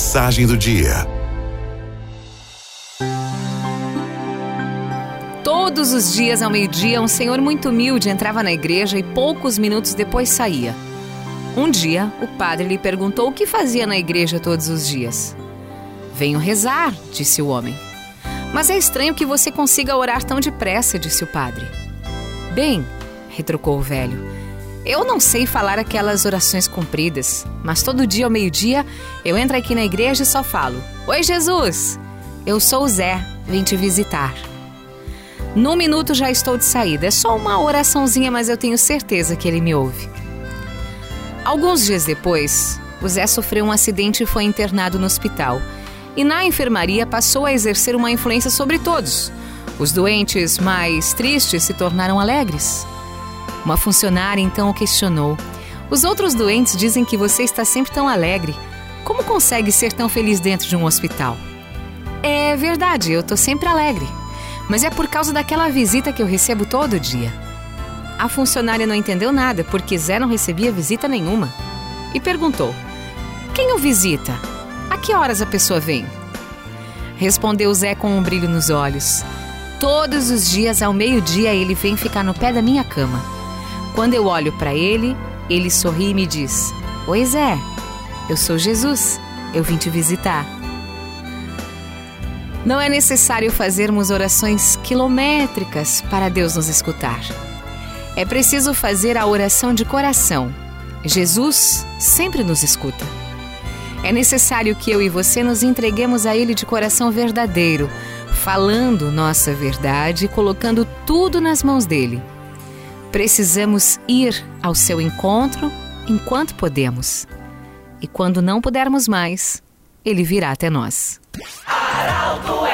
Mensagem do dia. Todos os dias ao meio-dia, um senhor muito humilde entrava na igreja e poucos minutos depois saía. Um dia, o padre lhe perguntou o que fazia na igreja todos os dias. Venho rezar, disse o homem. Mas é estranho que você consiga orar tão depressa, disse o padre. Bem, retrucou o velho, eu não sei falar aquelas orações compridas, mas todo dia ao meio-dia eu entro aqui na igreja e só falo: Oi, Jesus! Eu sou o Zé, vim te visitar. Num minuto já estou de saída. É só uma oraçãozinha, mas eu tenho certeza que ele me ouve. Alguns dias depois, o Zé sofreu um acidente e foi internado no hospital. E na enfermaria passou a exercer uma influência sobre todos. Os doentes mais tristes se tornaram alegres. Uma funcionária então o questionou: Os outros doentes dizem que você está sempre tão alegre. Como consegue ser tão feliz dentro de um hospital? É verdade, eu estou sempre alegre. Mas é por causa daquela visita que eu recebo todo dia. A funcionária não entendeu nada porque Zé não recebia visita nenhuma. E perguntou: Quem o visita? A que horas a pessoa vem? Respondeu Zé com um brilho nos olhos. Todos os dias ao meio-dia ele vem ficar no pé da minha cama. Quando eu olho para ele, ele sorri e me diz: Oi, Zé, eu sou Jesus, eu vim te visitar. Não é necessário fazermos orações quilométricas para Deus nos escutar. É preciso fazer a oração de coração. Jesus sempre nos escuta. É necessário que eu e você nos entreguemos a Ele de coração verdadeiro, falando nossa verdade e colocando tudo nas mãos dele. Precisamos ir ao seu encontro enquanto podemos. E quando não pudermos mais, ele virá até nós. Araldo